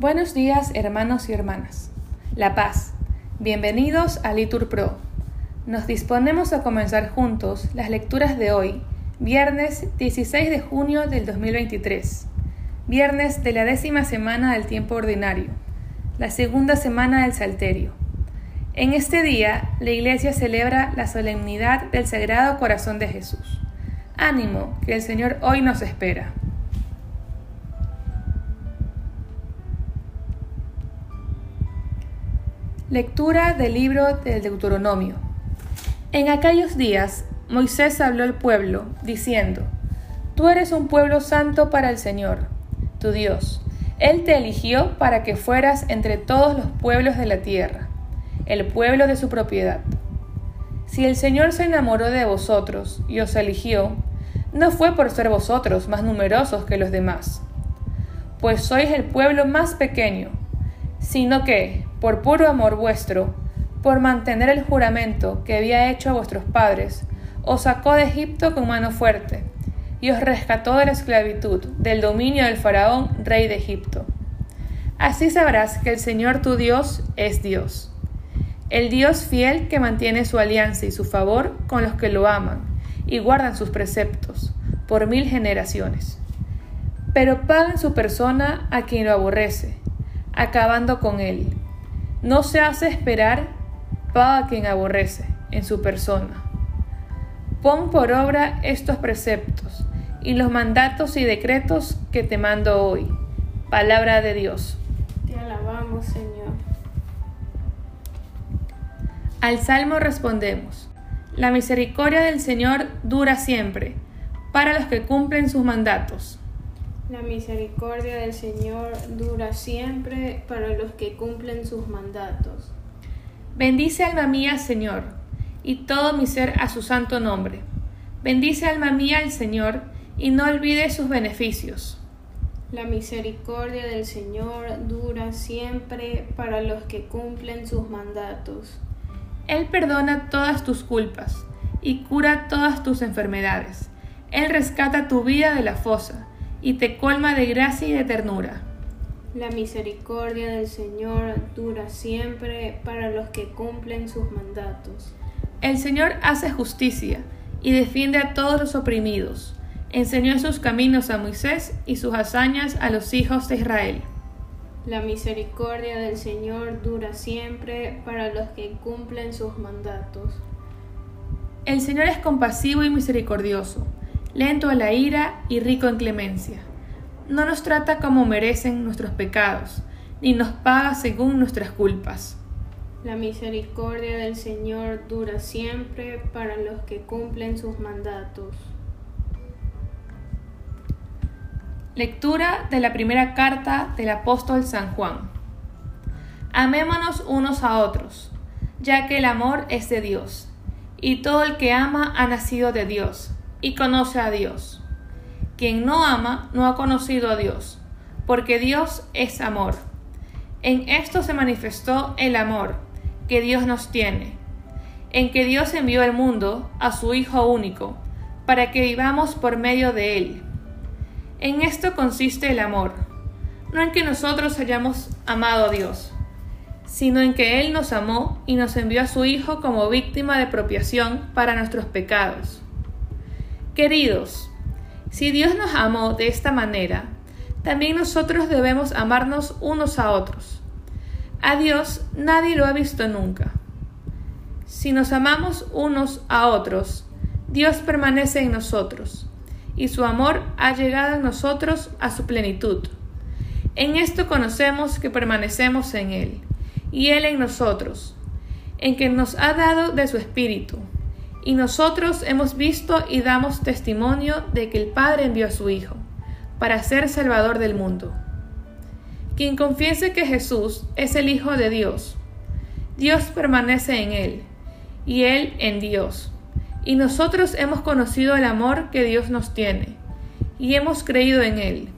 Buenos días hermanos y hermanas. La paz. Bienvenidos a Litur Pro. Nos disponemos a comenzar juntos las lecturas de hoy, viernes 16 de junio del 2023, viernes de la décima semana del tiempo ordinario, la segunda semana del Salterio. En este día, la Iglesia celebra la solemnidad del Sagrado Corazón de Jesús. Ánimo, que el Señor hoy nos espera. Lectura del libro del Deuteronomio. En aquellos días Moisés habló al pueblo, diciendo, Tú eres un pueblo santo para el Señor, tu Dios. Él te eligió para que fueras entre todos los pueblos de la tierra, el pueblo de su propiedad. Si el Señor se enamoró de vosotros y os eligió, no fue por ser vosotros más numerosos que los demás, pues sois el pueblo más pequeño, sino que, por puro amor vuestro, por mantener el juramento que había hecho a vuestros padres, os sacó de Egipto con mano fuerte, y os rescató de la esclavitud, del dominio del faraón, rey de Egipto. Así sabrás que el Señor tu Dios es Dios, el Dios fiel que mantiene su alianza y su favor con los que lo aman y guardan sus preceptos por mil generaciones. Pero pagan su persona a quien lo aborrece, acabando con él no se hace esperar para quien aborrece en su persona. Pon por obra estos preceptos y los mandatos y decretos que te mando hoy. Palabra de Dios. Te alabamos, Señor. Al Salmo respondemos, La misericordia del Señor dura siempre, para los que cumplen sus mandatos. La misericordia del Señor dura siempre para los que cumplen sus mandatos. Bendice alma mía, Señor, y todo mi ser a su santo nombre. Bendice alma mía al Señor, y no olvide sus beneficios. La misericordia del Señor dura siempre para los que cumplen sus mandatos. Él perdona todas tus culpas y cura todas tus enfermedades. Él rescata tu vida de la fosa y te colma de gracia y de ternura. La misericordia del Señor dura siempre para los que cumplen sus mandatos. El Señor hace justicia y defiende a todos los oprimidos. Enseñó sus caminos a Moisés y sus hazañas a los hijos de Israel. La misericordia del Señor dura siempre para los que cumplen sus mandatos. El Señor es compasivo y misericordioso lento a la ira y rico en clemencia. No nos trata como merecen nuestros pecados, ni nos paga según nuestras culpas. La misericordia del Señor dura siempre para los que cumplen sus mandatos. Lectura de la primera carta del apóstol San Juan. Amémonos unos a otros, ya que el amor es de Dios, y todo el que ama ha nacido de Dios y conoce a Dios. Quien no ama no ha conocido a Dios, porque Dios es amor. En esto se manifestó el amor que Dios nos tiene, en que Dios envió al mundo a su Hijo único, para que vivamos por medio de Él. En esto consiste el amor, no en que nosotros hayamos amado a Dios, sino en que Él nos amó y nos envió a su Hijo como víctima de expropiación para nuestros pecados. Queridos, si Dios nos amó de esta manera, también nosotros debemos amarnos unos a otros. A Dios nadie lo ha visto nunca. Si nos amamos unos a otros, Dios permanece en nosotros, y su amor ha llegado en nosotros a su plenitud. En esto conocemos que permanecemos en Él, y Él en nosotros, en que nos ha dado de su Espíritu y nosotros hemos visto y damos testimonio de que el Padre envió a su Hijo para ser Salvador del mundo. Quien confiese que Jesús es el Hijo de Dios, Dios permanece en él y él en Dios. Y nosotros hemos conocido el amor que Dios nos tiene y hemos creído en él.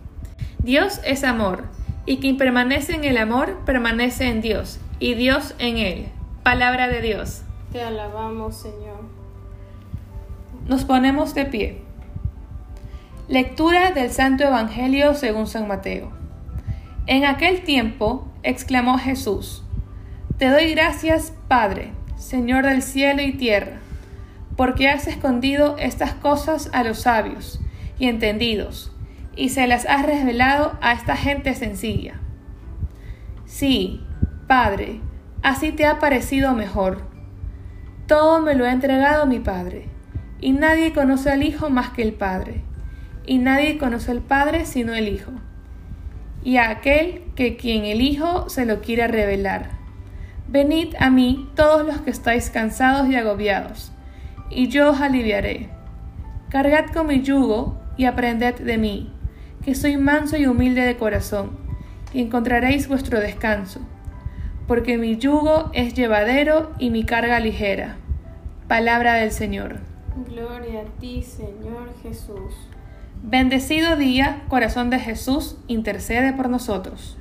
Dios es amor y quien permanece en el amor permanece en Dios y Dios en él. Palabra de Dios. Te alabamos, Señor. Nos ponemos de pie. Lectura del Santo Evangelio según San Mateo. En aquel tiempo exclamó Jesús, Te doy gracias, Padre, Señor del cielo y tierra, porque has escondido estas cosas a los sabios y entendidos, y se las has revelado a esta gente sencilla. Sí, Padre, así te ha parecido mejor. Todo me lo ha entregado mi Padre, y nadie conoce al Hijo más que el Padre y nadie conoce al Padre sino el Hijo, y a aquel que quien el Hijo se lo quiera revelar. Venid a mí todos los que estáis cansados y agobiados, y yo os aliviaré. Cargad con mi yugo y aprended de mí, que soy manso y humilde de corazón, y encontraréis vuestro descanso, porque mi yugo es llevadero y mi carga ligera. Palabra del Señor. Gloria a ti, Señor Jesús. Bendecido día, corazón de Jesús, intercede por nosotros.